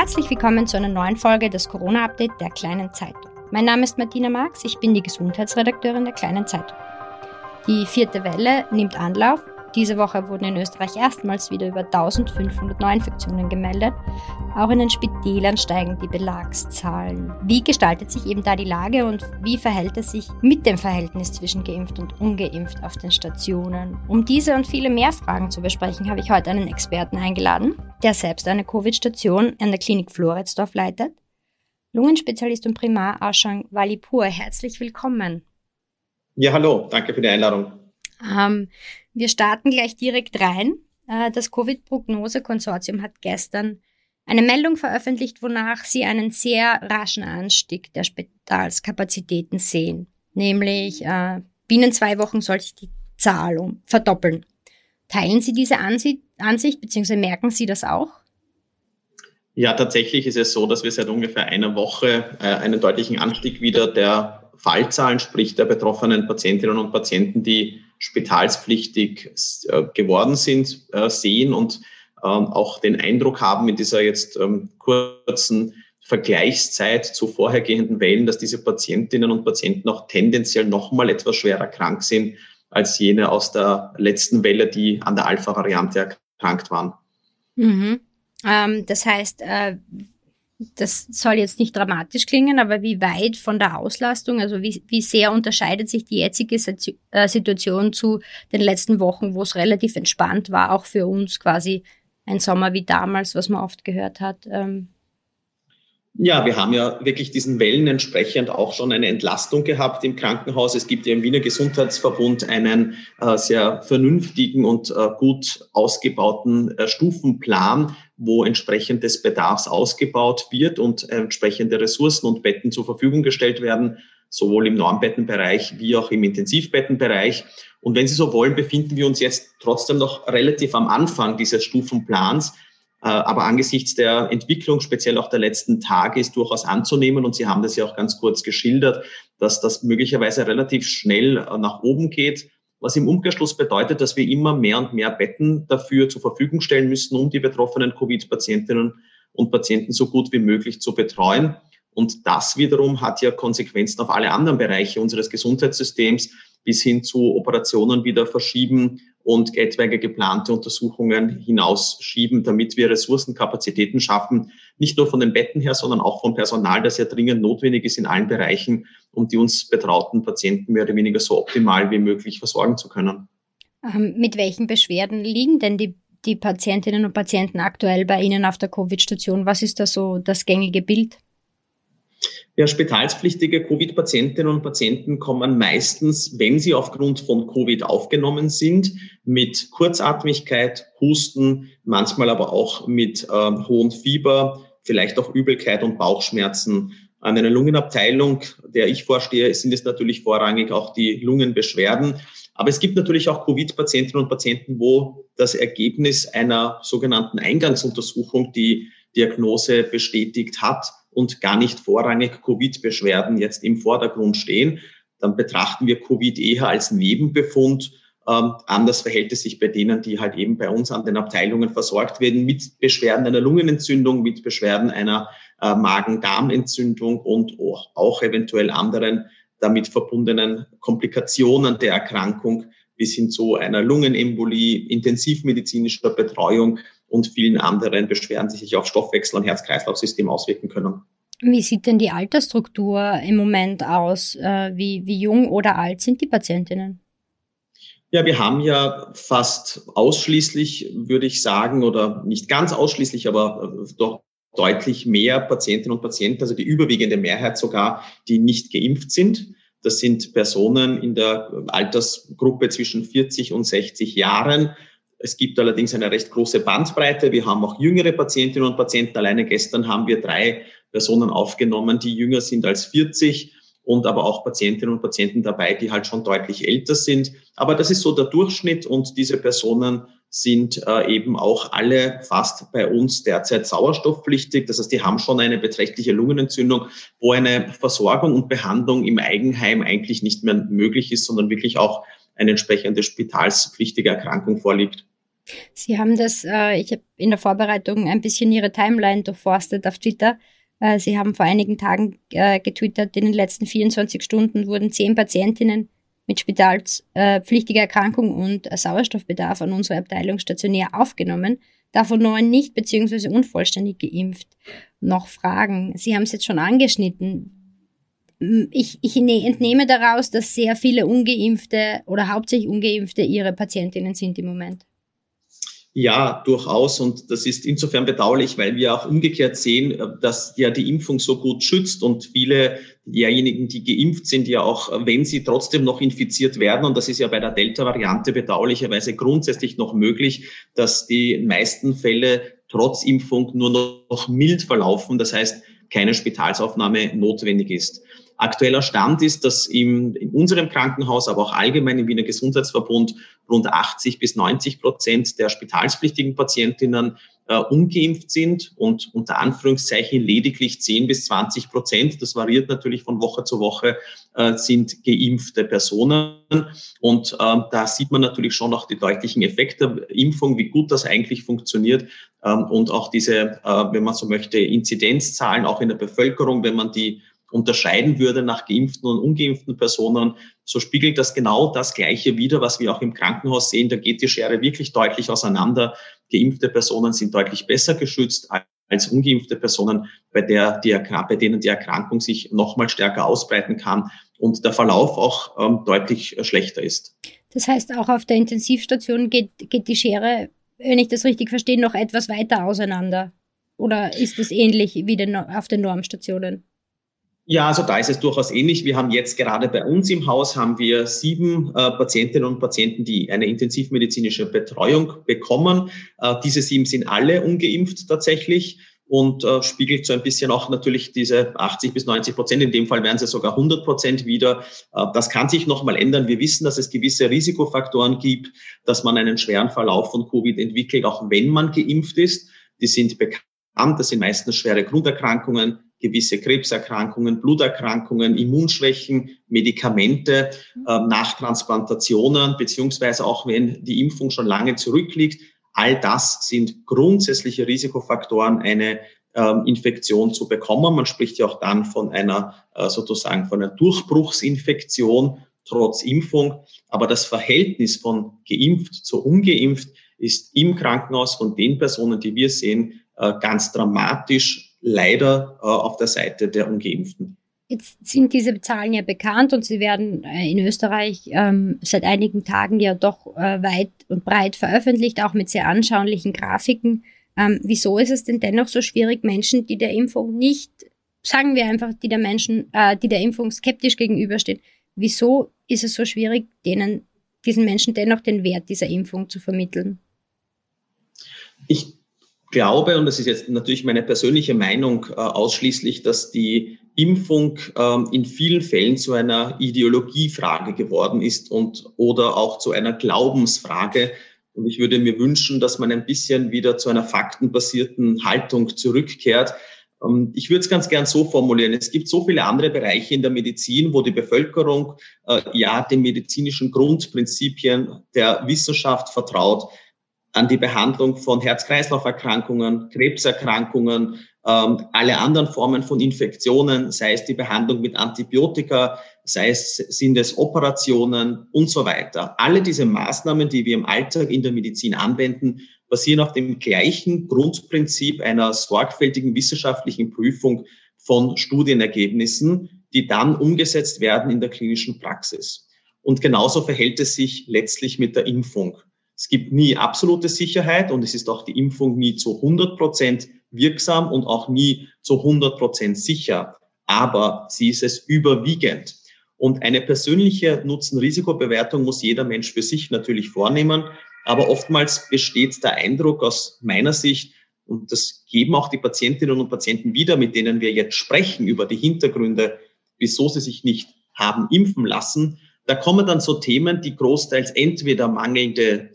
Herzlich willkommen zu einer neuen Folge des Corona-Update der Kleinen Zeitung. Mein Name ist Martina Marx, ich bin die Gesundheitsredakteurin der Kleinen Zeitung. Die vierte Welle nimmt Anlauf diese Woche wurden in Österreich erstmals wieder über 1500 Neuinfektionen gemeldet. Auch in den Spitälern steigen die Belagszahlen. Wie gestaltet sich eben da die Lage und wie verhält es sich mit dem Verhältnis zwischen geimpft und ungeimpft auf den Stationen? Um diese und viele mehr Fragen zu besprechen, habe ich heute einen Experten eingeladen, der selbst eine Covid-Station an der Klinik Floridsdorf leitet. Lungenspezialist und Primar Ashang Walipur, herzlich willkommen. Ja, hallo, danke für die Einladung. Ähm, wir starten gleich direkt rein. Äh, das Covid-Prognose-Konsortium hat gestern eine Meldung veröffentlicht, wonach sie einen sehr raschen Anstieg der Spitalskapazitäten sehen. Nämlich äh, binnen zwei Wochen soll sich die Zahl verdoppeln. Teilen Sie diese Ansicht, Ansicht bzw. merken Sie das auch? Ja, tatsächlich ist es so, dass wir seit ungefähr einer Woche äh, einen deutlichen Anstieg wieder der Fallzahlen, sprich der betroffenen Patientinnen und Patienten, die spitalspflichtig äh, geworden sind, äh, sehen und ähm, auch den Eindruck haben in dieser jetzt ähm, kurzen Vergleichszeit zu vorhergehenden Wellen, dass diese Patientinnen und Patienten auch tendenziell nochmal etwas schwerer krank sind als jene aus der letzten Welle, die an der Alpha-Variante erkrankt waren. Mhm. Ähm, das heißt, äh, das soll jetzt nicht dramatisch klingen, aber wie weit von der Auslastung, also wie, wie sehr unterscheidet sich die jetzige äh, Situation zu den letzten Wochen, wo es relativ entspannt war, auch für uns quasi ein Sommer wie damals, was man oft gehört hat? Ähm, ja, wir haben ja wirklich diesen Wellen entsprechend auch schon eine Entlastung gehabt im Krankenhaus. Es gibt ja im Wiener Gesundheitsverbund einen äh, sehr vernünftigen und äh, gut ausgebauten äh, Stufenplan, wo entsprechend des Bedarfs ausgebaut wird und entsprechende Ressourcen und Betten zur Verfügung gestellt werden, sowohl im Normbettenbereich wie auch im Intensivbettenbereich. Und wenn Sie so wollen, befinden wir uns jetzt trotzdem noch relativ am Anfang dieses Stufenplans. Äh, aber angesichts der Entwicklung, speziell auch der letzten Tage, ist durchaus anzunehmen, und Sie haben das ja auch ganz kurz geschildert, dass das möglicherweise relativ schnell äh, nach oben geht, was im Umkehrschluss bedeutet, dass wir immer mehr und mehr Betten dafür zur Verfügung stellen müssen, um die betroffenen Covid-Patientinnen und Patienten so gut wie möglich zu betreuen. Und das wiederum hat ja Konsequenzen auf alle anderen Bereiche unseres Gesundheitssystems bis hin zu Operationen wieder verschieben und etwaige geplante Untersuchungen hinausschieben, damit wir Ressourcenkapazitäten schaffen, nicht nur von den Betten her, sondern auch vom Personal, das ja dringend notwendig ist in allen Bereichen, um die uns betrauten Patienten mehr oder weniger so optimal wie möglich versorgen zu können. Ähm, mit welchen Beschwerden liegen denn die, die Patientinnen und Patienten aktuell bei Ihnen auf der Covid-Station? Was ist da so das gängige Bild? Ja, spitalspflichtige Covid-Patientinnen und Patienten kommen meistens, wenn sie aufgrund von Covid aufgenommen sind, mit Kurzatmigkeit, Husten, manchmal aber auch mit äh, hohem Fieber, vielleicht auch Übelkeit und Bauchschmerzen. An einer Lungenabteilung, der ich vorstehe, sind es natürlich vorrangig auch die Lungenbeschwerden. Aber es gibt natürlich auch Covid-Patientinnen und Patienten, wo das Ergebnis einer sogenannten Eingangsuntersuchung die Diagnose bestätigt hat und gar nicht vorrangig Covid-Beschwerden jetzt im Vordergrund stehen. Dann betrachten wir Covid eher als Nebenbefund. Ähm, anders verhält es sich bei denen, die halt eben bei uns an den Abteilungen versorgt werden mit Beschwerden einer Lungenentzündung, mit Beschwerden einer äh, Magen-Darm-Entzündung und auch, auch eventuell anderen damit verbundenen Komplikationen der Erkrankung bis hin zu einer Lungenembolie, intensivmedizinischer Betreuung und vielen anderen Beschwerden, die sich auf Stoffwechsel und Herz-Kreislauf-System auswirken können. Wie sieht denn die Altersstruktur im Moment aus? Äh, wie, wie jung oder alt sind die Patientinnen? Ja, wir haben ja fast ausschließlich, würde ich sagen, oder nicht ganz ausschließlich, aber äh, doch deutlich mehr Patientinnen und Patienten, also die überwiegende Mehrheit sogar, die nicht geimpft sind. Das sind Personen in der Altersgruppe zwischen 40 und 60 Jahren, es gibt allerdings eine recht große Bandbreite. Wir haben auch jüngere Patientinnen und Patienten. Alleine gestern haben wir drei Personen aufgenommen, die jünger sind als 40 und aber auch Patientinnen und Patienten dabei, die halt schon deutlich älter sind. Aber das ist so der Durchschnitt und diese Personen sind äh, eben auch alle fast bei uns derzeit sauerstoffpflichtig. Das heißt, die haben schon eine beträchtliche Lungenentzündung, wo eine Versorgung und Behandlung im Eigenheim eigentlich nicht mehr möglich ist, sondern wirklich auch eine entsprechende spitalspflichtige Erkrankung vorliegt. Sie haben das, äh, ich habe in der Vorbereitung ein bisschen Ihre Timeline durchforstet auf Twitter. Äh, Sie haben vor einigen Tagen äh, getwittert, in den letzten 24 Stunden wurden zehn Patientinnen mit spitalspflichtiger Erkrankung und Sauerstoffbedarf an unsere Abteilung stationär aufgenommen, davon neun nicht bzw. unvollständig geimpft. Noch Fragen. Sie haben es jetzt schon angeschnitten. Ich, ich ne-, entnehme daraus, dass sehr viele ungeimpfte oder hauptsächlich ungeimpfte Ihre Patientinnen sind im Moment. Ja, durchaus. Und das ist insofern bedauerlich, weil wir auch umgekehrt sehen, äh, dass ja die Impfung so gut schützt und viele derjenigen, die geimpft sind, ja auch, wenn sie trotzdem noch infiziert werden, und das ist ja bei der Delta-Variante bedauerlicherweise grundsätzlich noch möglich, dass die meisten Fälle trotz Impfung nur noch mild verlaufen. Das heißt, keine Spitalsaufnahme notwendig ist. Aktueller Stand ist, dass im, in unserem Krankenhaus, aber auch allgemein im Wiener Gesundheitsverbund rund 80 bis 90 Prozent der spitalspflichtigen Patientinnen äh, ungeimpft sind und unter Anführungszeichen lediglich 10 bis 20 Prozent, das variiert natürlich von Woche zu Woche, äh, sind geimpfte Personen. Und äh, da sieht man natürlich schon auch die deutlichen Effekte der Impfung, wie gut das eigentlich funktioniert ähm, und auch diese, äh, wenn man so möchte, Inzidenzzahlen auch in der Bevölkerung, wenn man die unterscheiden würde nach geimpften und ungeimpften Personen, so spiegelt das genau das Gleiche wider, was wir auch im Krankenhaus sehen. Da geht die Schere wirklich deutlich auseinander. Geimpfte Personen sind deutlich besser geschützt als ungeimpfte Personen, bei, der die, bei denen die Erkrankung sich noch mal stärker ausbreiten kann und der Verlauf auch ähm, deutlich schlechter ist. Das heißt, auch auf der Intensivstation geht, geht die Schere, wenn ich das richtig verstehe, noch etwas weiter auseinander. Oder ist es ähnlich wie auf den Normstationen? Ja, also da ist es durchaus ähnlich. Wir haben jetzt gerade bei uns im Haus haben wir sieben äh, Patientinnen und Patienten, die eine intensivmedizinische Betreuung bekommen. Äh, diese sieben sind alle ungeimpft tatsächlich und äh, spiegelt so ein bisschen auch natürlich diese 80 bis 90 Prozent. In dem Fall wären sie sogar 100 Prozent wieder. Äh, das kann sich nochmal ändern. Wir wissen, dass es gewisse Risikofaktoren gibt, dass man einen schweren Verlauf von Covid entwickelt, auch wenn man geimpft ist. Die sind bekannt. Das sind meistens schwere Grunderkrankungen, gewisse Krebserkrankungen, Bluterkrankungen, Immunschwächen, Medikamente, äh, Nachtransplantationen, beziehungsweise auch wenn die Impfung schon lange zurückliegt. All das sind grundsätzliche Risikofaktoren, eine ähm, Infektion zu bekommen. Man spricht ja auch dann von einer äh, sozusagen von einer Durchbruchsinfektion trotz Impfung. Aber das Verhältnis von geimpft zu ungeimpft ist im Krankenhaus von den Personen, die wir sehen, äh, ganz dramatisch leider äh, auf der Seite der Ungeimpften. Jetzt sind diese Zahlen ja bekannt und sie werden äh, in Österreich ähm, seit einigen Tagen ja doch äh, weit und breit veröffentlicht, auch mit sehr anschaulichen Grafiken. Ähm, wieso ist es denn dennoch so schwierig, Menschen, die der Impfung nicht, sagen wir einfach, die der Menschen, äh, die der Impfung skeptisch gegenüberstehen, wieso ist es so schwierig, denen, diesen Menschen dennoch den Wert dieser Impfung zu vermitteln? Ich glaube, und das ist jetzt natürlich meine persönliche Meinung äh, ausschließlich, dass die Impfung ähm, in vielen Fällen zu einer Ideologiefrage geworden ist und oder auch zu einer Glaubensfrage. Und ich würde mir wünschen, dass man ein bisschen wieder zu einer faktenbasierten Haltung zurückkehrt. Ähm, ich würde es ganz gern so formulieren. Es gibt so viele andere Bereiche in der Medizin, wo die Bevölkerung äh, ja den medizinischen Grundprinzipien der Wissenschaft vertraut an die Behandlung von Herz-Kreislauf-Erkrankungen, Krebserkrankungen, ähm, alle anderen Formen von Infektionen, sei es die Behandlung mit Antibiotika, sei es sind es Operationen und so weiter. Alle diese Maßnahmen, die wir im Alltag in der Medizin anwenden, basieren auf dem gleichen Grundprinzip einer sorgfältigen wissenschaftlichen Prüfung von Studienergebnissen, die dann umgesetzt werden in der klinischen Praxis. Und genauso verhält es sich letztlich mit der Impfung. Es gibt nie absolute Sicherheit und es ist auch die Impfung nie zu 100 Prozent wirksam und auch nie zu 100 Prozent sicher. Aber sie ist es überwiegend. Und eine persönliche Nutzen-Risikobewertung muss jeder Mensch für sich natürlich vornehmen. Aber oftmals besteht der Eindruck aus meiner Sicht, und das geben auch die Patientinnen und Patienten wieder, mit denen wir jetzt sprechen über die Hintergründe, wieso sie sich nicht haben impfen lassen, da kommen dann so Themen, die großteils entweder mangelnde,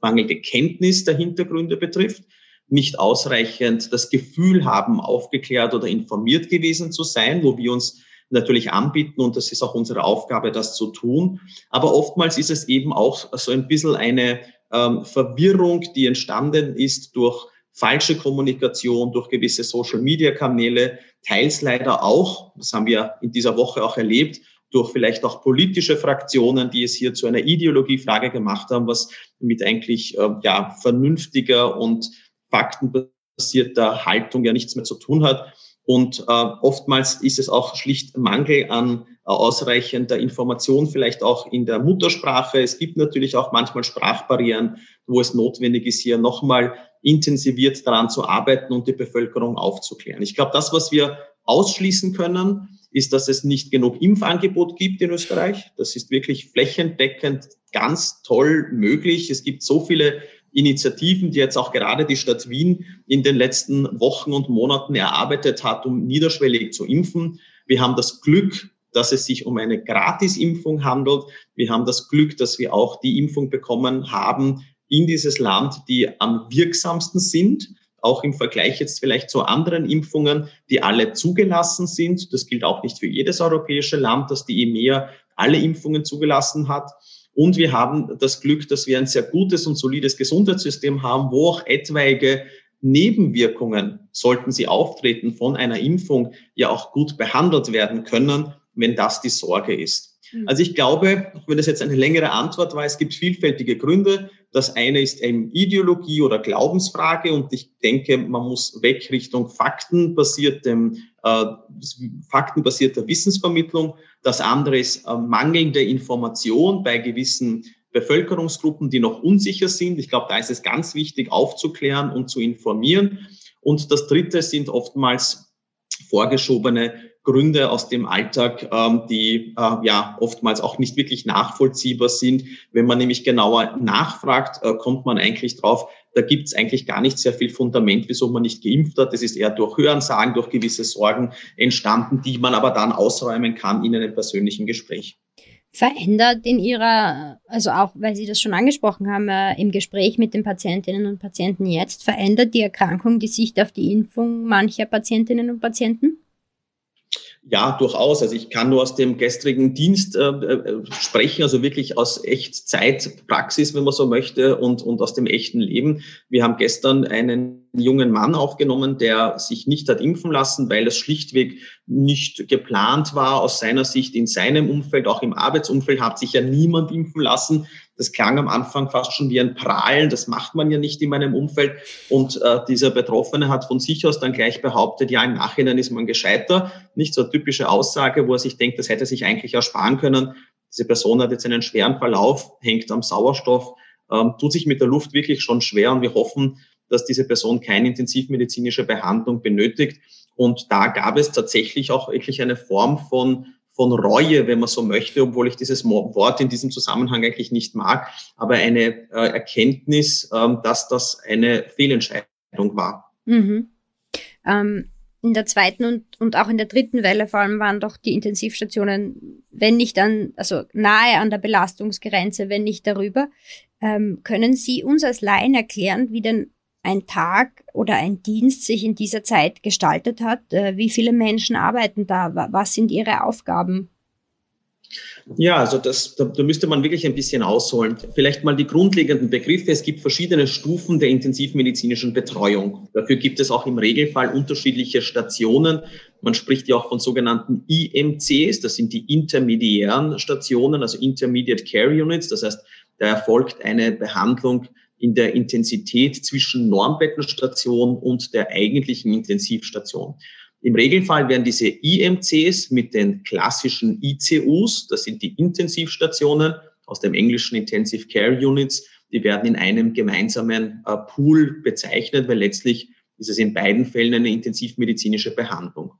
mangelnde Kenntnis der Hintergründe betrifft, nicht ausreichend das Gefühl haben, aufgeklärt oder informiert gewesen zu sein, wo wir uns natürlich anbieten und das ist auch unsere Aufgabe, das zu tun. Aber oftmals ist es eben auch so ein bisschen eine ähm, Verwirrung, die entstanden ist durch falsche Kommunikation, durch gewisse Social-Media-Kanäle, teils leider auch, das haben wir in dieser Woche auch erlebt, durch vielleicht auch politische Fraktionen, die es hier zu einer Ideologiefrage gemacht haben, was mit eigentlich äh, ja, vernünftiger und faktenbasierter Haltung ja nichts mehr zu tun hat. Und äh, oftmals ist es auch schlicht Mangel an äh, ausreichender Information, vielleicht auch in der Muttersprache. Es gibt natürlich auch manchmal Sprachbarrieren, wo es notwendig ist, hier nochmal intensiviert daran zu arbeiten und die Bevölkerung aufzuklären. Ich glaube, das, was wir ausschließen können, ist, dass es nicht genug Impfangebot gibt in Österreich. Das ist wirklich flächendeckend ganz toll möglich. Es gibt so viele Initiativen, die jetzt auch gerade die Stadt Wien in den letzten Wochen und Monaten erarbeitet hat, um niederschwellig zu impfen. Wir haben das Glück, dass es sich um eine Gratisimpfung handelt. Wir haben das Glück, dass wir auch die Impfung bekommen haben in dieses Land, die am wirksamsten sind auch im Vergleich jetzt vielleicht zu anderen Impfungen, die alle zugelassen sind. Das gilt auch nicht für jedes europäische Land, dass die EMEA alle Impfungen zugelassen hat. Und wir haben das Glück, dass wir ein sehr gutes und solides Gesundheitssystem haben, wo auch etwaige Nebenwirkungen, sollten sie auftreten von einer Impfung, ja auch gut behandelt werden können, wenn das die Sorge ist. Mhm. Also ich glaube, wenn das jetzt eine längere Antwort war, es gibt vielfältige Gründe. Das eine ist eben Ideologie oder Glaubensfrage und ich denke, man muss weg Richtung faktenbasiertem, äh, faktenbasierter Wissensvermittlung. Das andere ist äh, mangelnde Information bei gewissen Bevölkerungsgruppen, die noch unsicher sind. Ich glaube, da ist es ganz wichtig, aufzuklären und zu informieren. Und das dritte sind oftmals vorgeschobene Gründe aus dem Alltag, ähm, die äh, ja oftmals auch nicht wirklich nachvollziehbar sind. Wenn man nämlich genauer nachfragt, äh, kommt man eigentlich drauf, da gibt es eigentlich gar nicht sehr viel Fundament, wieso man nicht geimpft hat. Das ist eher durch Hörensagen, durch gewisse Sorgen entstanden, die man aber dann ausräumen kann in einem persönlichen Gespräch. Verändert in Ihrer, also auch weil Sie das schon angesprochen haben, äh, im Gespräch mit den Patientinnen und Patienten jetzt, verändert die Erkrankung die Sicht auf die Impfung mancher Patientinnen und Patienten? Ja, durchaus. Also ich kann nur aus dem gestrigen Dienst äh, äh, sprechen, also wirklich aus Echtzeitpraxis, wenn man so möchte, und, und aus dem echten Leben. Wir haben gestern einen jungen Mann aufgenommen, der sich nicht hat impfen lassen, weil es schlichtweg nicht geplant war aus seiner Sicht in seinem Umfeld, auch im Arbeitsumfeld hat sich ja niemand impfen lassen. Das klang am Anfang fast schon wie ein Prahlen. Das macht man ja nicht in meinem Umfeld. Und äh, dieser Betroffene hat von sich aus dann gleich behauptet, ja, im Nachhinein ist man gescheiter. Nicht so eine typische Aussage, wo er sich denkt, das hätte sich eigentlich ersparen können. Diese Person hat jetzt einen schweren Verlauf, hängt am Sauerstoff, ähm, tut sich mit der Luft wirklich schon schwer und wir hoffen, dass diese Person keine intensivmedizinische Behandlung benötigt. Und da gab es tatsächlich auch wirklich eine Form von von Reue, wenn man so möchte, obwohl ich dieses Wort in diesem Zusammenhang eigentlich nicht mag, aber eine äh, Erkenntnis, ähm, dass das eine Fehlentscheidung war. Mhm. Ähm, in der zweiten und, und auch in der dritten Welle vor allem waren doch die Intensivstationen, wenn nicht an, also nahe an der Belastungsgrenze, wenn nicht darüber. Ähm, können Sie uns als Laien erklären, wie denn ein Tag oder ein Dienst sich in dieser Zeit gestaltet hat? Äh, wie viele Menschen arbeiten da? Was sind ihre Aufgaben? Ja, also das, da, da müsste man wirklich ein bisschen ausholen. Vielleicht mal die grundlegenden Begriffe. Es gibt verschiedene Stufen der intensivmedizinischen Betreuung. Dafür gibt es auch im Regelfall unterschiedliche Stationen. Man spricht ja auch von sogenannten IMCs. Das sind die intermediären Stationen, also Intermediate Care Units. Das heißt, da erfolgt eine Behandlung in der Intensität zwischen Normbettenstation und der eigentlichen Intensivstation. Im Regelfall werden diese IMCs mit den klassischen ICUs, das sind die Intensivstationen aus dem englischen Intensive Care Units, die werden in einem gemeinsamen äh, Pool bezeichnet, weil letztlich ist es in beiden Fällen eine intensivmedizinische Behandlung.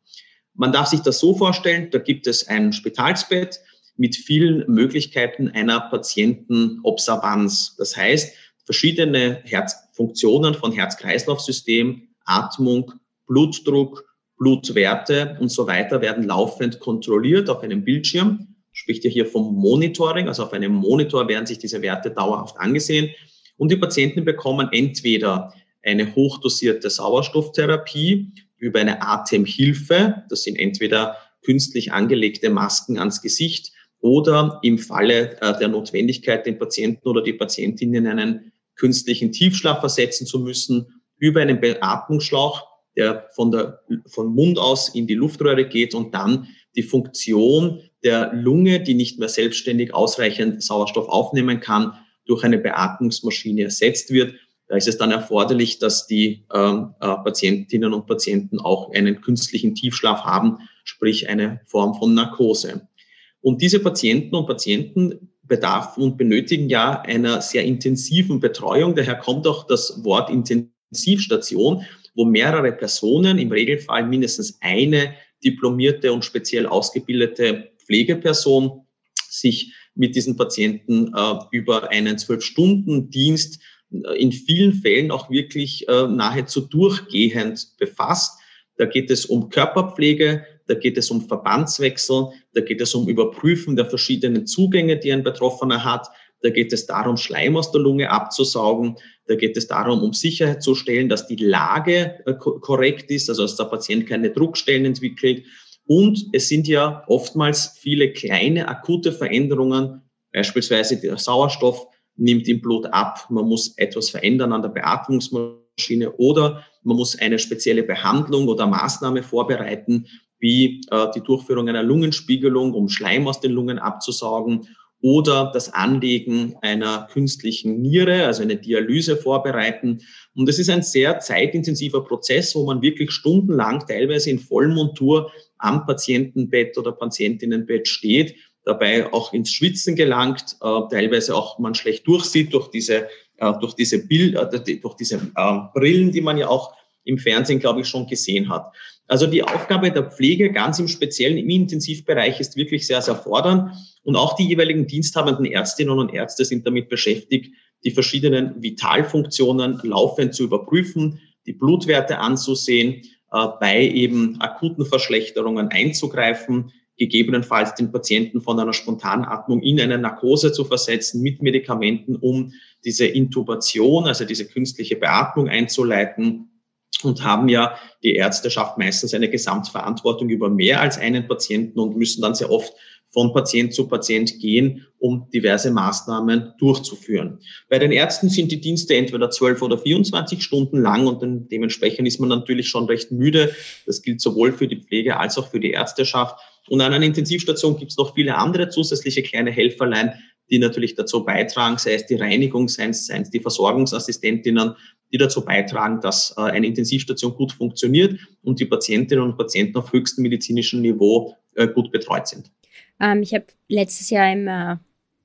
Man darf sich das so vorstellen, da gibt es ein Spitalsbett mit vielen Möglichkeiten einer Patientenobservanz. Das heißt, verschiedene Herzfunktionen von Herz-Kreislauf-System, Atmung, Blutdruck, Blutwerte und so weiter werden laufend kontrolliert auf einem Bildschirm. Spricht ja hier vom Monitoring, also auf einem Monitor werden sich diese Werte dauerhaft angesehen. Und die Patienten bekommen entweder eine hochdosierte Sauerstofftherapie über eine Atemhilfe, das sind entweder künstlich angelegte Masken ans Gesicht oder im Falle äh, der Notwendigkeit den Patienten oder die Patientinnen einen künstlichen Tiefschlaf versetzen zu müssen, über einen Beatmungsschlauch, der von der, von Mund aus in die Luftröhre geht und dann die Funktion der Lunge, die nicht mehr selbstständig ausreichend Sauerstoff aufnehmen kann, durch eine Beatmungsmaschine ersetzt wird. Da ist es dann erforderlich, dass die ähm, äh, Patientinnen und Patienten auch einen künstlichen Tiefschlaf haben, sprich eine Form von Narkose. Und diese Patienten und Patienten bedarf und benötigen ja einer sehr intensiven Betreuung. Daher kommt auch das Wort Intensivstation, wo mehrere Personen, im Regelfall mindestens eine diplomierte und speziell ausgebildete Pflegeperson, sich mit diesen Patienten äh, über einen Zwölf-Stunden-Dienst äh, in vielen Fällen auch wirklich äh, nahezu durchgehend befasst. Da geht es um Körperpflege, da geht es um Verbandswechsel, da geht es um Überprüfen der verschiedenen Zugänge, die ein Betroffener hat, da geht es darum, Schleim aus der Lunge abzusaugen, da geht es darum, um Sicherheit zu stellen, dass die Lage äh, korrekt ist, also dass der Patient keine Druckstellen entwickelt. Und es sind ja oftmals viele kleine akute Veränderungen, beispielsweise der Sauerstoff nimmt im Blut ab, man muss etwas verändern an der Beatmungsmaschine oder man muss eine spezielle Behandlung oder Maßnahme vorbereiten, wie äh, die Durchführung einer Lungenspiegelung, um Schleim aus den Lungen abzusaugen oder das Anlegen einer künstlichen Niere, also eine Dialyse vorbereiten. Und das ist ein sehr zeitintensiver Prozess, wo man wirklich stundenlang teilweise in Vollmontur am Patientenbett oder Patientinnenbett steht dabei auch ins Schwitzen gelangt, äh, teilweise auch man schlecht durchsieht durch diese, äh, durch diese Bild, äh, durch diese äh, Brillen, die man ja auch im Fernsehen, glaube ich, schon gesehen hat. Also die Aufgabe der Pflege ganz im Speziellen im Intensivbereich ist wirklich sehr, sehr fordernd. Und auch die jeweiligen diensthabenden Ärztinnen und Ärzte sind damit beschäftigt, die verschiedenen Vitalfunktionen laufend zu überprüfen, die Blutwerte anzusehen, äh, bei eben akuten Verschlechterungen einzugreifen, gegebenenfalls den Patienten von einer Spontanatmung in eine Narkose zu versetzen mit Medikamenten, um diese Intubation, also diese künstliche Beatmung einzuleiten und haben ja die Ärzteschaft meistens eine Gesamtverantwortung über mehr als einen Patienten und müssen dann sehr oft von Patient zu Patient gehen, um diverse Maßnahmen durchzuführen. Bei den Ärzten sind die Dienste entweder 12 oder 24 Stunden lang und dementsprechend ist man natürlich schon recht müde. Das gilt sowohl für die Pflege als auch für die Ärzteschaft. Und an einer Intensivstation gibt es noch viele andere zusätzliche kleine Helferlein, die natürlich dazu beitragen, sei es die Reinigung, sei es, sei es die Versorgungsassistentinnen, die dazu beitragen, dass äh, eine Intensivstation gut funktioniert und die Patientinnen und Patienten auf höchstem medizinischen Niveau äh, gut betreut sind. Ähm, ich habe letztes Jahr im, äh,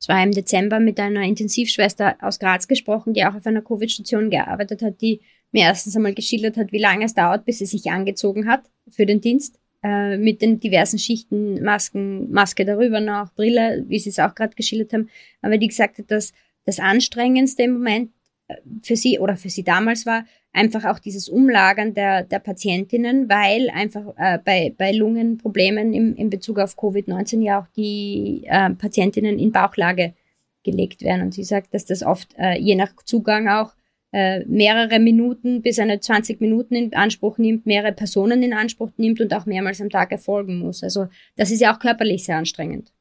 war im Dezember mit einer Intensivschwester aus Graz gesprochen, die auch auf einer Covid-Station gearbeitet hat, die mir erstens einmal geschildert hat, wie lange es dauert, bis sie sich angezogen hat für den Dienst äh, mit den diversen Schichten, Masken, Maske darüber noch, Brille, wie Sie es auch gerade geschildert haben, aber die gesagt hat, dass das Anstrengendste im Moment äh, für sie oder für sie damals war, einfach auch dieses Umlagern der, der Patientinnen, weil einfach äh, bei, bei Lungenproblemen im, in Bezug auf Covid-19 ja auch die äh, Patientinnen in Bauchlage gelegt werden. Und sie sagt, dass das oft äh, je nach Zugang auch äh, mehrere Minuten bis eine 20 Minuten in Anspruch nimmt, mehrere Personen in Anspruch nimmt und auch mehrmals am Tag erfolgen muss. Also das ist ja auch körperlich sehr anstrengend.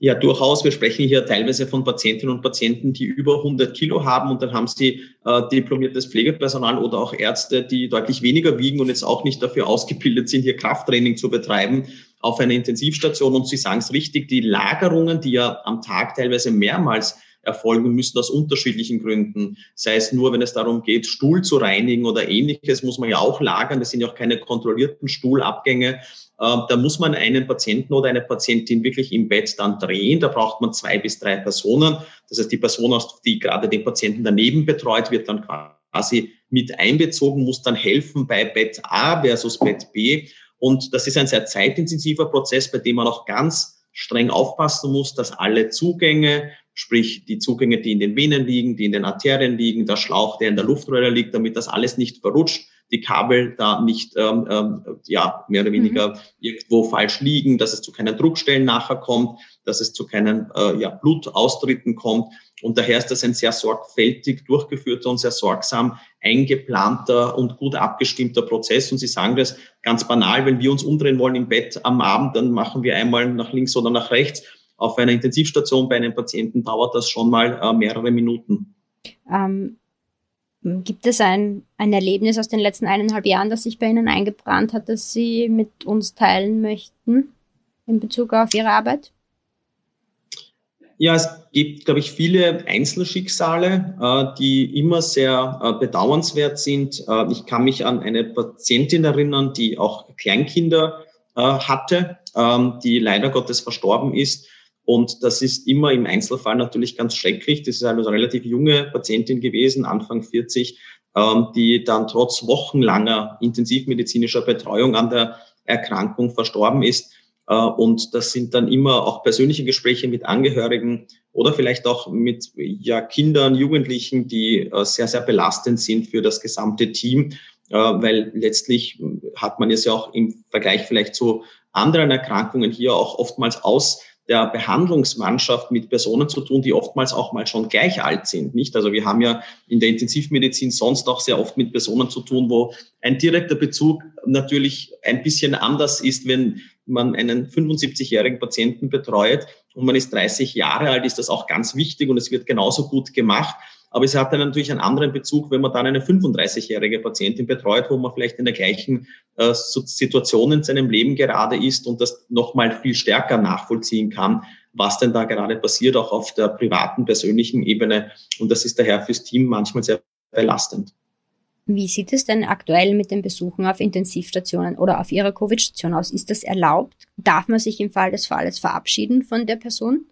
Ja, durchaus. Wir sprechen hier teilweise von Patientinnen und Patienten, die über 100 Kilo haben und dann haben sie äh, diplomiertes Pflegepersonal oder auch Ärzte, die deutlich weniger wiegen und jetzt auch nicht dafür ausgebildet sind, hier Krafttraining zu betreiben auf einer Intensivstation. Und Sie sagen es richtig, die Lagerungen, die ja am Tag teilweise mehrmals erfolgen müssen aus unterschiedlichen Gründen. Sei es nur, wenn es darum geht, Stuhl zu reinigen oder ähnliches, muss man ja auch lagern. Das sind ja auch keine kontrollierten Stuhlabgänge. Ähm, da muss man einen Patienten oder eine Patientin wirklich im Bett dann drehen. Da braucht man zwei bis drei Personen. Das heißt, die Person, die gerade den Patienten daneben betreut, wird dann quasi mit einbezogen, muss dann helfen bei Bett A versus Bett B. Und das ist ein sehr zeitintensiver Prozess, bei dem man auch ganz streng aufpassen muss, dass alle Zugänge, sprich die Zugänge, die in den Venen liegen, die in den Arterien liegen, der Schlauch, der in der Luftröhre liegt, damit das alles nicht verrutscht, die Kabel da nicht ähm, ähm, ja mehr oder weniger mhm. irgendwo falsch liegen, dass es zu keinen Druckstellen nachher kommt, dass es zu keinen äh, ja, Blutaustritten kommt. Und daher ist das ein sehr sorgfältig durchgeführter und sehr sorgsam eingeplanter und gut abgestimmter Prozess. Und Sie sagen das ganz banal, wenn wir uns umdrehen wollen im Bett am Abend, dann machen wir einmal nach links oder nach rechts auf einer Intensivstation bei einem Patienten dauert das schon mal äh, mehrere Minuten. Ähm, gibt es ein, ein Erlebnis aus den letzten eineinhalb Jahren, das sich bei Ihnen eingebrannt hat, das Sie mit uns teilen möchten in Bezug auf Ihre Arbeit? Ja, es gibt, glaube ich, viele Einzelschicksale, äh, die immer sehr äh, bedauernswert sind. Äh, ich kann mich an eine Patientin erinnern, die auch Kleinkinder hatte, ähm, die leider Gottes verstorben ist. Und das ist immer im Einzelfall natürlich ganz schrecklich. Das ist eine relativ junge Patientin gewesen, Anfang 40, ähm, die dann trotz wochenlanger intensivmedizinischer Betreuung an der Erkrankung verstorben ist. Äh, und das sind dann immer auch persönliche Gespräche mit Angehörigen oder vielleicht auch mit ja, Kindern, Jugendlichen, die äh, sehr, sehr belastend sind für das gesamte Team, äh, weil letztlich hat man es ja auch im Vergleich vielleicht zu anderen Erkrankungen hier auch oftmals aus der Behandlungsmannschaft mit Personen zu tun, die oftmals auch mal schon gleich alt sind, nicht? Also wir haben ja in der Intensivmedizin sonst auch sehr oft mit Personen zu tun, wo ein direkter Bezug natürlich ein bisschen anders ist, wenn man einen 75-jährigen Patienten betreut und man ist 30 Jahre alt, ist das auch ganz wichtig und es wird genauso gut gemacht. Aber es hat dann natürlich einen anderen Bezug, wenn man dann eine 35-jährige Patientin betreut, wo man vielleicht in der gleichen äh, Situation in seinem Leben gerade ist und das nochmal viel stärker nachvollziehen kann, was denn da gerade passiert, auch auf der privaten, persönlichen Ebene. Und das ist daher fürs Team manchmal sehr belastend. Wie sieht es denn aktuell mit den Besuchen auf Intensivstationen oder auf Ihrer Covid-Station aus? Ist das erlaubt? Darf man sich im Fall des Falles verabschieden von der Person?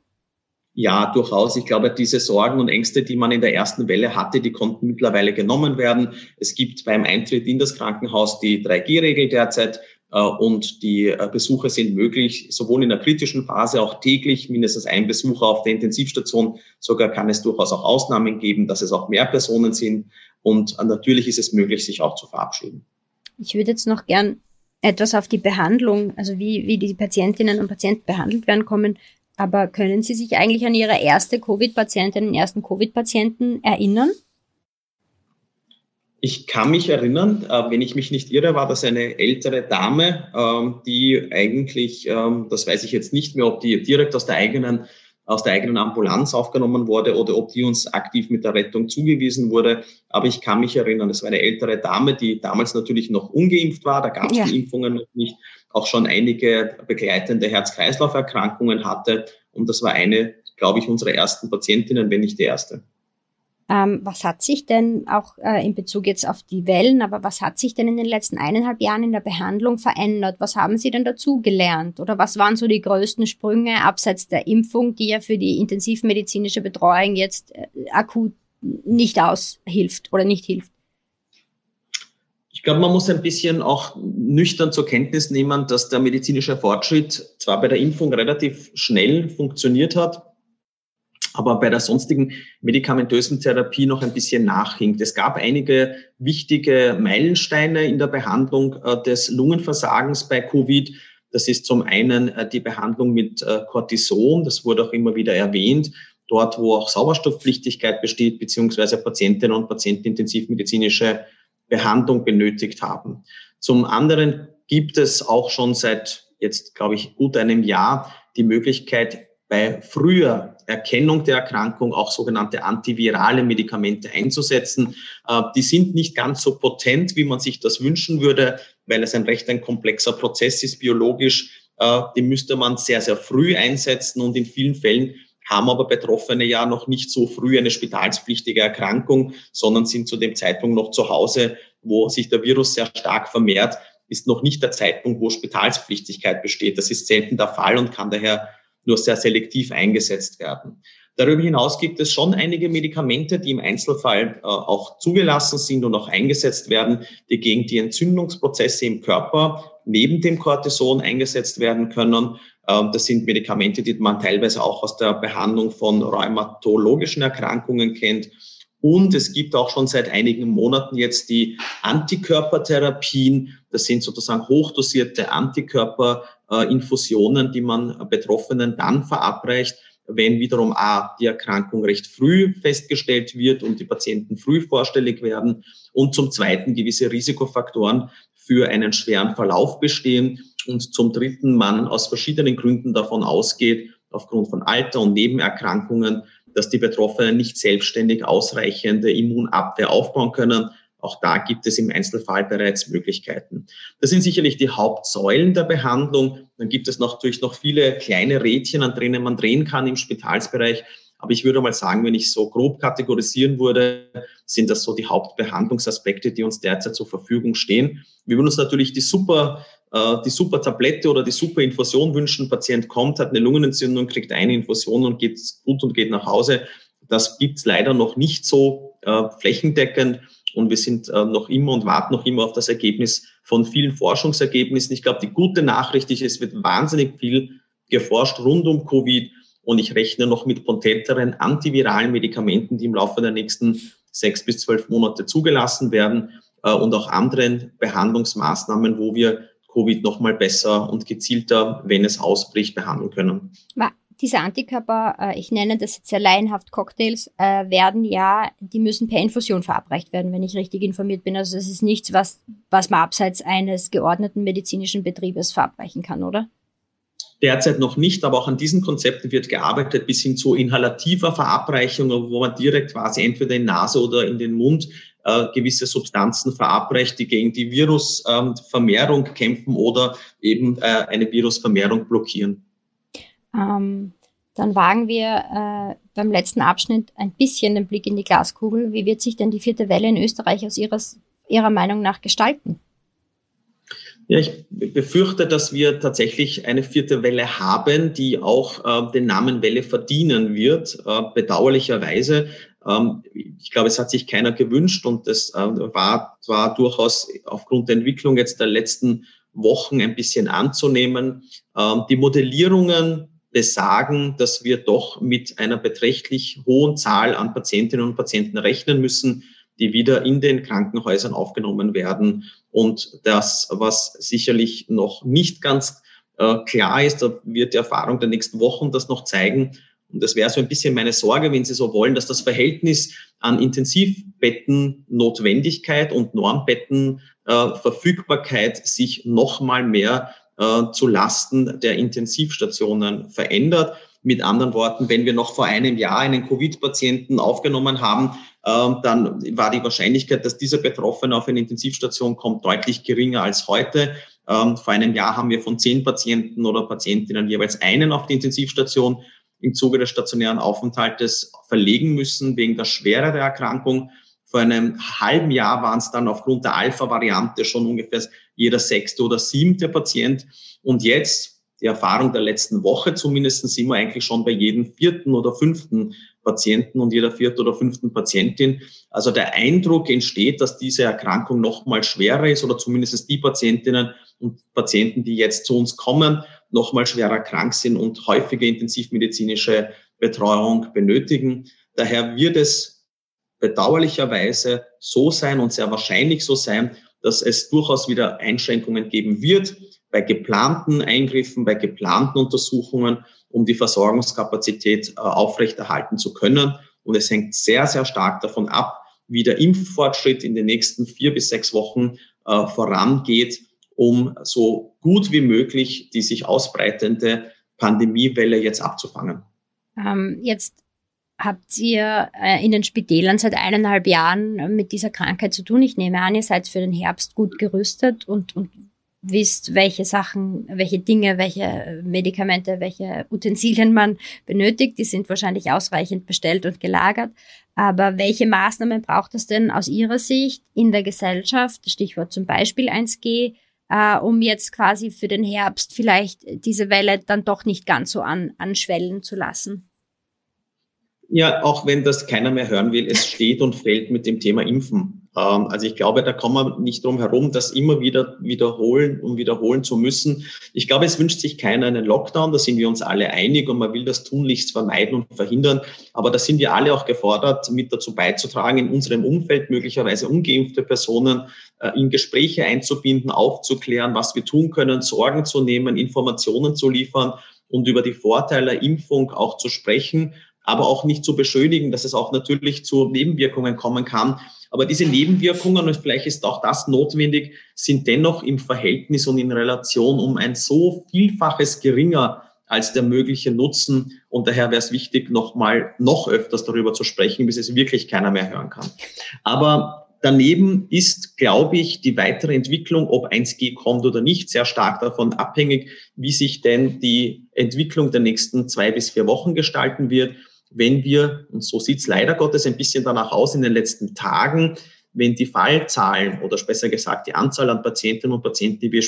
Ja, durchaus. Ich glaube, diese Sorgen und Ängste, die man in der ersten Welle hatte, die konnten mittlerweile genommen werden. Es gibt beim Eintritt in das Krankenhaus die 3G-Regel derzeit äh, und die äh, Besuche sind möglich, sowohl in der kritischen Phase auch täglich mindestens ein Besucher auf der Intensivstation. Sogar kann es durchaus auch Ausnahmen geben, dass es auch mehr Personen sind. Und äh, natürlich ist es möglich, sich auch zu verabschieden. Ich würde jetzt noch gern etwas auf die Behandlung, also wie, wie die Patientinnen und Patienten behandelt werden, kommen. Aber können Sie sich eigentlich an Ihre erste Covid-Patientin, den ersten Covid-Patienten erinnern? Ich kann mich erinnern, äh, wenn ich mich nicht irre, war das eine ältere Dame, ähm, die eigentlich, ähm, das weiß ich jetzt nicht mehr, ob die direkt aus der eigenen aus der eigenen Ambulanz aufgenommen wurde oder ob die uns aktiv mit der Rettung zugewiesen wurde. Aber ich kann mich erinnern, es war eine ältere Dame, die damals natürlich noch ungeimpft war. Da gab es ja. die Impfungen noch nicht. Auch schon einige begleitende Herz-Kreislauf-Erkrankungen hatte. Und das war eine, glaube ich, unserer ersten Patientinnen, wenn nicht die erste. Ähm, was hat sich denn auch äh, in Bezug jetzt auf die Wellen, aber was hat sich denn in den letzten eineinhalb Jahren in der Behandlung verändert? Was haben Sie denn dazu gelernt? Oder was waren so die größten Sprünge abseits der Impfung, die ja für die intensivmedizinische Betreuung jetzt äh, akut nicht aushilft oder nicht hilft? Ich glaube, man muss ein bisschen auch nüchtern zur Kenntnis nehmen, dass der medizinische Fortschritt zwar bei der Impfung relativ schnell funktioniert hat, aber bei der sonstigen medikamentösen Therapie noch ein bisschen nachhinkt. Es gab einige wichtige Meilensteine in der Behandlung äh, des Lungenversagens bei Covid. Das ist zum einen äh, die Behandlung mit äh, Cortison, das wurde auch immer wieder erwähnt, dort wo auch Sauerstoffpflichtigkeit besteht, beziehungsweise Patientinnen und Patienten intensivmedizinische Behandlung benötigt haben. Zum anderen gibt es auch schon seit jetzt, glaube ich, gut einem Jahr die Möglichkeit, bei früher Erkennung der Erkrankung auch sogenannte antivirale Medikamente einzusetzen. Äh, die sind nicht ganz so potent, wie man sich das wünschen würde, weil es ein recht ein komplexer Prozess ist biologisch. Äh, die müsste man sehr, sehr früh einsetzen und in vielen Fällen haben aber Betroffene ja noch nicht so früh eine spitalspflichtige Erkrankung, sondern sind zu dem Zeitpunkt noch zu Hause, wo sich der Virus sehr stark vermehrt, ist noch nicht der Zeitpunkt, wo Spitalspflichtigkeit besteht. Das ist selten der Fall und kann daher nur sehr selektiv eingesetzt werden. Darüber hinaus gibt es schon einige Medikamente, die im Einzelfall äh, auch zugelassen sind und auch eingesetzt werden, die gegen die Entzündungsprozesse im Körper neben dem Cortison eingesetzt werden können. Ähm, das sind Medikamente, die man teilweise auch aus der Behandlung von rheumatologischen Erkrankungen kennt. Und es gibt auch schon seit einigen Monaten jetzt die Antikörpertherapien. Das sind sozusagen hochdosierte Antikörperinfusionen, die man Betroffenen dann verabreicht, wenn wiederum A, die Erkrankung recht früh festgestellt wird und die Patienten früh vorstellig werden und zum Zweiten gewisse Risikofaktoren für einen schweren Verlauf bestehen und zum Dritten man aus verschiedenen Gründen davon ausgeht, aufgrund von Alter und Nebenerkrankungen, dass die Betroffenen nicht selbstständig ausreichende Immunabwehr aufbauen können. Auch da gibt es im Einzelfall bereits Möglichkeiten. Das sind sicherlich die Hauptsäulen der Behandlung. Dann gibt es natürlich noch viele kleine Rädchen, an denen man drehen kann im Spitalsbereich. Aber ich würde mal sagen, wenn ich so grob kategorisieren würde, sind das so die Hauptbehandlungsaspekte, die uns derzeit zur Verfügung stehen. Wir würden uns natürlich die super, äh, die super Tablette oder die super Infusion wünschen. Patient kommt, hat eine Lungenentzündung, kriegt eine Infusion und geht gut und geht nach Hause. Das gibt's leider noch nicht so äh, flächendeckend. Und wir sind äh, noch immer und warten noch immer auf das Ergebnis von vielen Forschungsergebnissen. Ich glaube, die gute Nachricht ist, es wird wahnsinnig viel geforscht rund um Covid. Und ich rechne noch mit potenteren antiviralen Medikamenten, die im Laufe der nächsten sechs bis zwölf Monate zugelassen werden äh, und auch anderen Behandlungsmaßnahmen, wo wir Covid noch mal besser und gezielter, wenn es ausbricht, behandeln können. Diese Antikörper, äh, ich nenne das jetzt sehr laienhaft Cocktails, äh, werden ja, die müssen per Infusion verabreicht werden, wenn ich richtig informiert bin. Also es ist nichts, was, was man abseits eines geordneten medizinischen Betriebes verabreichen kann, oder? Derzeit noch nicht, aber auch an diesen Konzepten wird gearbeitet, bis hin zu inhalativer Verabreichung, wo man direkt quasi entweder in Nase oder in den Mund äh, gewisse Substanzen verabreicht, die gegen die Virusvermehrung ähm, kämpfen oder eben äh, eine Virusvermehrung blockieren. Ähm, dann wagen wir äh, beim letzten Abschnitt ein bisschen den Blick in die Glaskugel. Wie wird sich denn die vierte Welle in Österreich aus Ihres, Ihrer Meinung nach gestalten? Ja, ich befürchte, dass wir tatsächlich eine vierte Welle haben, die auch äh, den Namen Welle verdienen wird, äh, bedauerlicherweise. Ähm, ich glaube, es hat sich keiner gewünscht und das äh, war zwar durchaus aufgrund der Entwicklung jetzt der letzten Wochen ein bisschen anzunehmen. Ähm, die Modellierungen besagen, dass wir doch mit einer beträchtlich hohen Zahl an Patientinnen und Patienten rechnen müssen, die wieder in den Krankenhäusern aufgenommen werden. Und das, was sicherlich noch nicht ganz äh, klar ist, da wird die Erfahrung der nächsten Wochen das noch zeigen. Und das wäre so ein bisschen meine Sorge, wenn Sie so wollen, dass das Verhältnis an Intensivbetten-Notwendigkeit und Normbetten-Verfügbarkeit äh, sich noch mal mehr äh, zu Lasten der Intensivstationen verändert. Mit anderen Worten, wenn wir noch vor einem Jahr einen Covid-Patienten aufgenommen haben, dann war die Wahrscheinlichkeit, dass dieser Betroffene auf eine Intensivstation kommt, deutlich geringer als heute. Ähm, vor einem Jahr haben wir von zehn Patienten oder Patientinnen jeweils einen auf die Intensivstation im Zuge des stationären Aufenthaltes verlegen müssen wegen der Schwere der Erkrankung. Vor einem halben Jahr waren es dann aufgrund der Alpha-Variante schon ungefähr jeder sechste oder siebte Patient. Und jetzt die Erfahrung der letzten Woche zumindest sind wir eigentlich schon bei jedem vierten oder fünften Patienten und jeder vierten oder fünften Patientin. Also der Eindruck entsteht, dass diese Erkrankung noch mal schwerer ist oder zumindest die Patientinnen und Patienten, die jetzt zu uns kommen, noch mal schwerer krank sind und häufige intensivmedizinische Betreuung benötigen. Daher wird es bedauerlicherweise so sein und sehr wahrscheinlich so sein, dass es durchaus wieder Einschränkungen geben wird bei geplanten Eingriffen, bei geplanten Untersuchungen, um die Versorgungskapazität äh, aufrechterhalten zu können. Und es hängt sehr, sehr stark davon ab, wie der Impffortschritt in den nächsten vier bis sechs Wochen äh, vorangeht, um so gut wie möglich die sich ausbreitende Pandemiewelle jetzt abzufangen. Ähm, jetzt habt ihr äh, in den Spitälern seit eineinhalb Jahren mit dieser Krankheit zu tun. Ich nehme an, ihr seid für den Herbst gut gerüstet und, und wisst, welche Sachen, welche Dinge, welche Medikamente, welche Utensilien man benötigt. Die sind wahrscheinlich ausreichend bestellt und gelagert. Aber welche Maßnahmen braucht es denn aus Ihrer Sicht in der Gesellschaft, Stichwort zum Beispiel 1G, äh, um jetzt quasi für den Herbst vielleicht diese Welle dann doch nicht ganz so an, anschwellen zu lassen? Ja, auch wenn das keiner mehr hören will, es steht und fällt mit dem Thema Impfen. Ähm, also ich glaube, da kommen wir nicht drum herum, das immer wieder wiederholen und wiederholen zu müssen. Ich glaube, es wünscht sich keiner einen Lockdown, da sind wir uns alle einig und man will das tunlichst vermeiden und verhindern. Aber da sind wir alle auch gefordert, mit dazu beizutragen, in unserem Umfeld möglicherweise ungeimpfte Personen äh, in Gespräche einzubinden, aufzuklären, was wir tun können, Sorgen zu nehmen, Informationen zu liefern und über die Vorteile der Impfung auch zu sprechen aber auch nicht zu beschönigen, dass es auch natürlich zu Nebenwirkungen kommen kann. Aber diese Nebenwirkungen, und vielleicht ist auch das notwendig, sind dennoch im Verhältnis und in Relation um ein so Vielfaches geringer als der mögliche Nutzen. Und daher wäre es wichtig, nochmal noch öfters darüber zu sprechen, bis es wirklich keiner mehr hören kann. Aber Daneben ist, glaube ich, die weitere Entwicklung, ob 1G kommt oder nicht, sehr stark davon abhängig, wie sich denn die Entwicklung der nächsten zwei bis vier Wochen gestalten wird. Wenn wir, und so sieht es leider Gottes ein bisschen danach aus in den letzten Tagen, wenn die Fallzahlen oder besser gesagt die Anzahl an Patientinnen und Patienten, die wir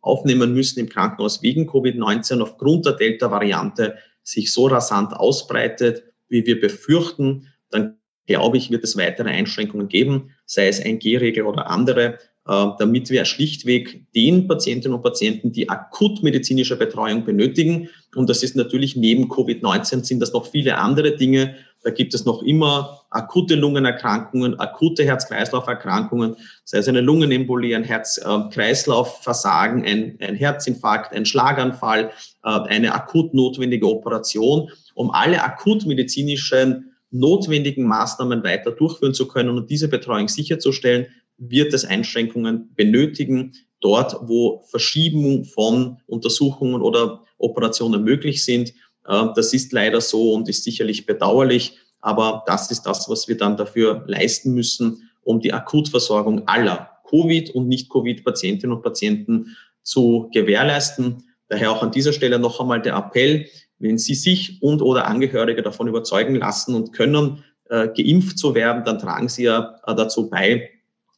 aufnehmen müssen im Krankenhaus wegen Covid-19 aufgrund der Delta-Variante sich so rasant ausbreitet, wie wir befürchten, dann glaube ich, wird es weitere Einschränkungen geben, sei es ein G-Regel oder andere, damit wir schlichtweg den Patientinnen und Patienten, die akut medizinische Betreuung benötigen, und das ist natürlich neben Covid-19 sind das noch viele andere Dinge, da gibt es noch immer akute Lungenerkrankungen, akute Herz-Kreislauf-Erkrankungen, sei es eine Lungenembolie, ein Herz-Kreislauf-Versagen, ein, ein Herzinfarkt, ein Schlaganfall, äh, eine akut notwendige Operation, um alle akut medizinischen notwendigen Maßnahmen weiter durchführen zu können und diese Betreuung sicherzustellen, wird es Einschränkungen benötigen, dort wo Verschiebung von Untersuchungen oder Operationen möglich sind. Äh, das ist leider so und ist sicherlich bedauerlich, aber das ist das, was wir dann dafür leisten müssen, um die Akutversorgung aller Covid- und Nicht-Covid-Patientinnen und Patienten zu gewährleisten. Daher auch an dieser Stelle noch einmal der Appell, wenn Sie sich und oder Angehörige davon überzeugen lassen und können, äh, geimpft zu werden, dann tragen Sie ja äh, dazu bei,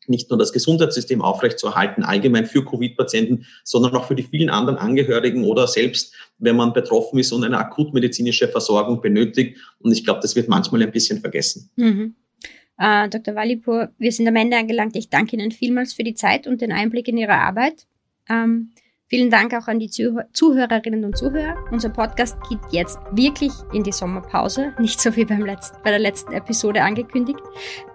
nicht nur das Gesundheitssystem aufrechtzuerhalten, allgemein für Covid-Patienten, sondern auch für die vielen anderen Angehörigen oder selbst, wenn man betroffen ist und eine akutmedizinische Versorgung benötigt. Und ich glaube, das wird manchmal ein bisschen vergessen. Mhm. Äh, Dr. Walipur, wir sind am Ende angelangt. Ich danke Ihnen vielmals für die Zeit und den Einblick in Ihre Arbeit. Ähm, Vielen Dank auch an die Zuhörerinnen und Zuhörer. Unser Podcast geht jetzt wirklich in die Sommerpause, nicht so wie beim letzten, bei der letzten Episode angekündigt.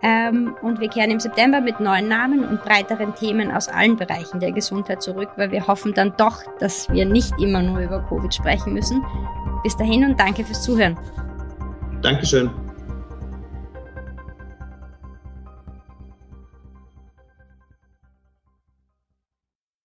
Ähm, und wir kehren im September mit neuen Namen und breiteren Themen aus allen Bereichen der Gesundheit zurück, weil wir hoffen dann doch, dass wir nicht immer nur über Covid sprechen müssen. Bis dahin und danke fürs Zuhören. Dankeschön.